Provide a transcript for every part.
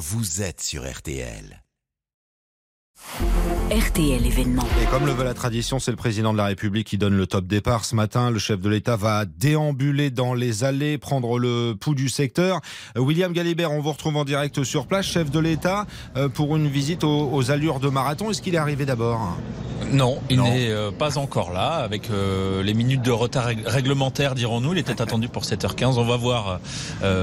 vous êtes sur RTL. RTL événement. Et comme le veut la tradition, c'est le président de la République qui donne le top départ. Ce matin, le chef de l'État va déambuler dans les allées, prendre le pouls du secteur. Euh, William Galibert, on vous retrouve en direct sur place, chef de l'État, euh, pour une visite aux, allures de marathon. Est-ce qu'il est arrivé d'abord? Non, il n'est euh, pas encore là, avec les minutes de retard réglementaire, dirons-nous. Il était attendu pour 7h15. On va voir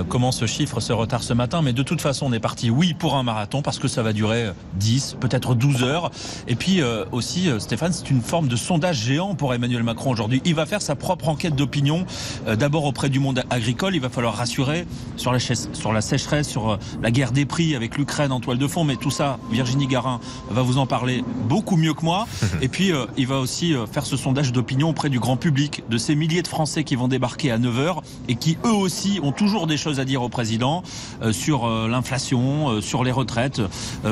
comment ce chiffre se retard ce matin. Mais de toute façon, on est parti, oui, pour un marathon, parce que ça va durer 10, peut-être 12 heures. Et puis euh, aussi, euh, Stéphane, c'est une forme de sondage géant pour Emmanuel Macron aujourd'hui. Il va faire sa propre enquête d'opinion, euh, d'abord auprès du monde agricole. Il va falloir rassurer sur la, sur la sécheresse, sur la guerre des prix avec l'Ukraine en toile de fond. Mais tout ça, Virginie Garin va vous en parler beaucoup mieux que moi. Et puis, il va aussi faire ce sondage d'opinion auprès du grand public, de ces milliers de Français qui vont débarquer à 9h et qui, eux aussi, ont toujours des choses à dire au président sur l'inflation, sur les retraites,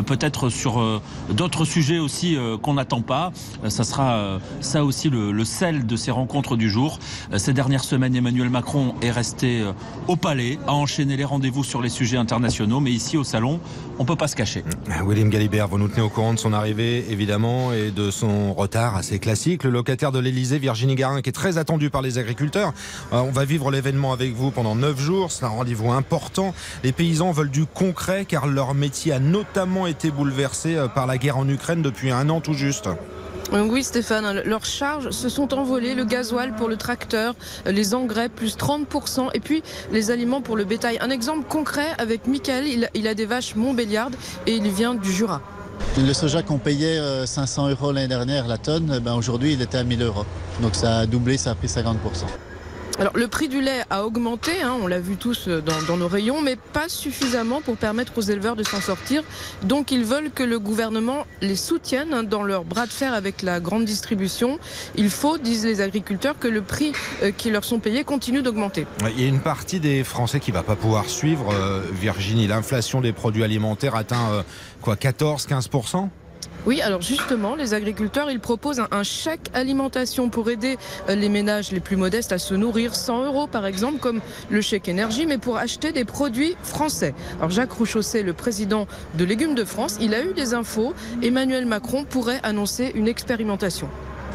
peut-être sur d'autres sujets aussi euh, qu'on n'attend pas. Euh, ça sera euh, ça aussi le, sel de ces rencontres du jour. Ces dernières semaines, Emmanuel Macron est resté au palais, à enchaîner les rendez-vous sur les sujets internationaux, mais ici au salon, on peut pas se cacher. William Galibert, vous nous tenez au courant de son arrivée, évidemment, et de son retard assez classique. Le locataire de l'Elysée, Virginie Garin, qui est très attendu par les agriculteurs. On va vivre l'événement avec vous pendant neuf jours. C'est un rendez-vous important. Les paysans veulent du concret car leur métier a notamment été bouleversé par la guerre en Ukraine depuis un an tout juste. Oui Stéphane, leurs charges se sont envolées, le gasoil pour le tracteur, les engrais plus 30% et puis les aliments pour le bétail. Un exemple concret avec Michael, il, a des vaches Montbéliardes et il vient du Jura. Le soja qu'on payait 500 euh, euros l'année dernière la tonne, ben aujourd'hui il était à 1000 euros. Donc ça a doublé, ça a pris 50%. Alors le prix du lait a augmenté, hein, on l'a vu tous euh, dans, nos rayons, mais pas suffisamment pour permettre aux éleveurs de s'en sortir. Donc ils veulent que le gouvernement les soutienne hein, dans leur bras de fer avec la grande distribution. Il faut, disent les agriculteurs, que le prix euh, qui leur sont payés continue d'augmenter. Il y a une partie des Français qui va pas pouvoir suivre. Euh, Virginie, l'inflation des produits alimentaires atteint quoi 14-15 oui, alors justement, les agriculteurs, ils proposent un, chèque alimentation pour aider euh, les ménages les plus modestes à se nourrir. 100 euros, par exemple, comme le chèque énergie, mais pour acheter des produits français. Alors Jacques Rouchosset, le président de Légumes de France, il a eu des infos. Emmanuel Macron pourrait annoncer une expérimentation.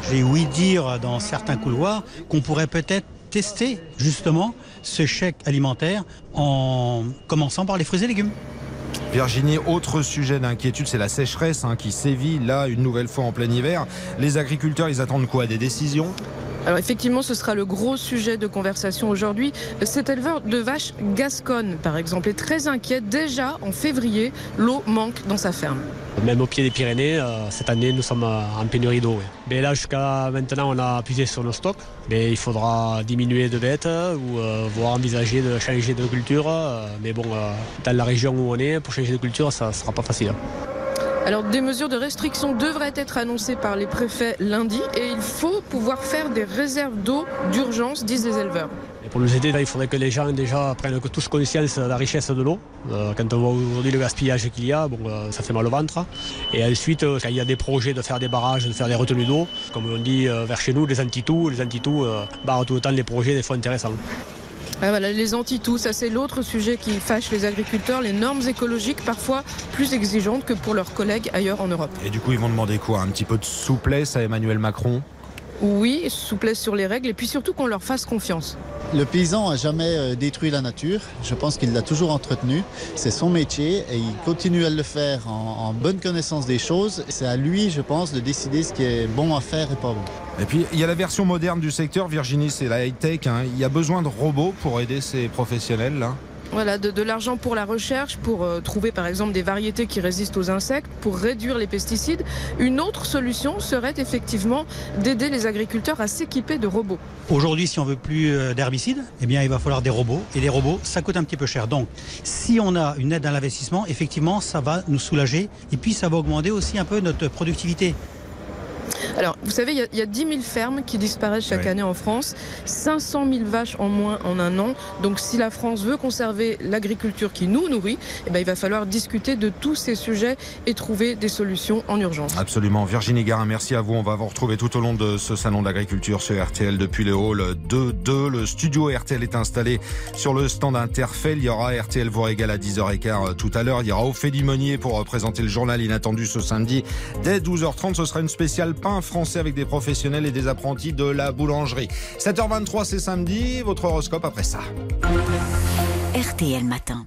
J'ai ouï dire dans certains couloirs qu'on pourrait peut-être tester justement ce chèque alimentaire en commençant par les fruits et légumes. Virginie, autre sujet d'inquiétude, c'est la sécheresse hein, qui sévit là une nouvelle fois en plein hiver. Les agriculteurs, ils attendent quoi? Des décisions? Effectivement, ce sera le gros sujet de conversation aujourd'hui. Cet éleveur de vaches gasconne, par exemple, est très inquiet. Déjà en février, l'eau manque dans sa ferme. Même au pied des Pyrénées, euh, cette année, nous sommes en pénurie d'eau. Mais là, jusqu'à maintenant, on a puisé sur nos stocks. Il faudra diminuer de bêtes ou euh, voire envisager de changer de culture. Euh, mais bon, dans la région où on est, pour changer de culture, ça ne sera pas facile. Alors des mesures de restriction devraient être annoncées par les préfets lundi et il faut pouvoir faire des réserves d'eau d'urgence, disent les éleveurs. pour nous aider, il faudrait que les gens déjà prennent tous conscience de la richesse de l'eau. Euh, quand on voit aujourd'hui le gaspillage qu'il y a, bon, euh, ça fait mal au ventre. Et ensuite, euh, il y a des projets de faire des barrages, de faire des retenues d'eau, comme on dit vers chez nous, les antitous, les antitous barrent tout le temps les projets des fois intéressants. Les anti-tout, ça c'est l'autre sujet qui fâche les agriculteurs, les normes écologiques parfois plus exigeantes que pour leurs collègues ailleurs en Europe. Et du coup, ils vont demander quoi? Un petit peu de souplesse à Emmanuel Macron? Oui, souplesse sur les règles et puis surtout qu'on leur fasse confiance. Le paysan n'a jamais euh, détruit la nature. Je pense qu'il l'a toujours entretenu. C'est son métier et il continue à le faire en, bonne connaissance des choses. C'est à lui, je pense, de décider ce qui est bon à faire et pas bon. Et puis, il y a la version moderne du secteur. Virginie, c'est la high-tech. Hein. Il y a besoin de robots pour aider ces professionnels là voilà, de, l'argent pour la recherche, pour euh, trouver par exemple des variétés qui résistent aux insectes, pour réduire les pesticides. Une autre solution serait effectivement d'aider les agriculteurs à s'équiper de robots. Aujourd'hui, si on veut plus euh, d'herbicides, eh bien, il va falloir des robots. Et les robots, ça coûte un petit peu cher. Donc, si on a une aide à l'investissement, effectivement, ça va nous soulager. Et puis, ça va augmenter aussi un peu notre productivité. Alors, Vous savez, il y, a 10 000 fermes qui disparaissent chaque année en France, 500 000 vaches en moins en un an. Donc si la France veut conserver l'agriculture qui nous nourrit, eh ben, il va falloir discuter de tous ces sujets et trouver des solutions en urgence. Absolument. Virginie Garin, merci à vous. On va vous retrouver tout au long de ce salon d'agriculture sur RTL depuis le hall 2-2. Le studio RTL est installé sur le stand Interfell. Il y aura RTL vous régale à 10h15 euh, tout à l'heure. Il y aura Ophélie Monnier pour présenter le journal inattendu ce samedi dès 12h30. Ce sera une spéciale pain français avec des professionnels et des apprentis de la boulangerie. 7h23 c'est samedi. Votre horoscope après ça. RTL Matin.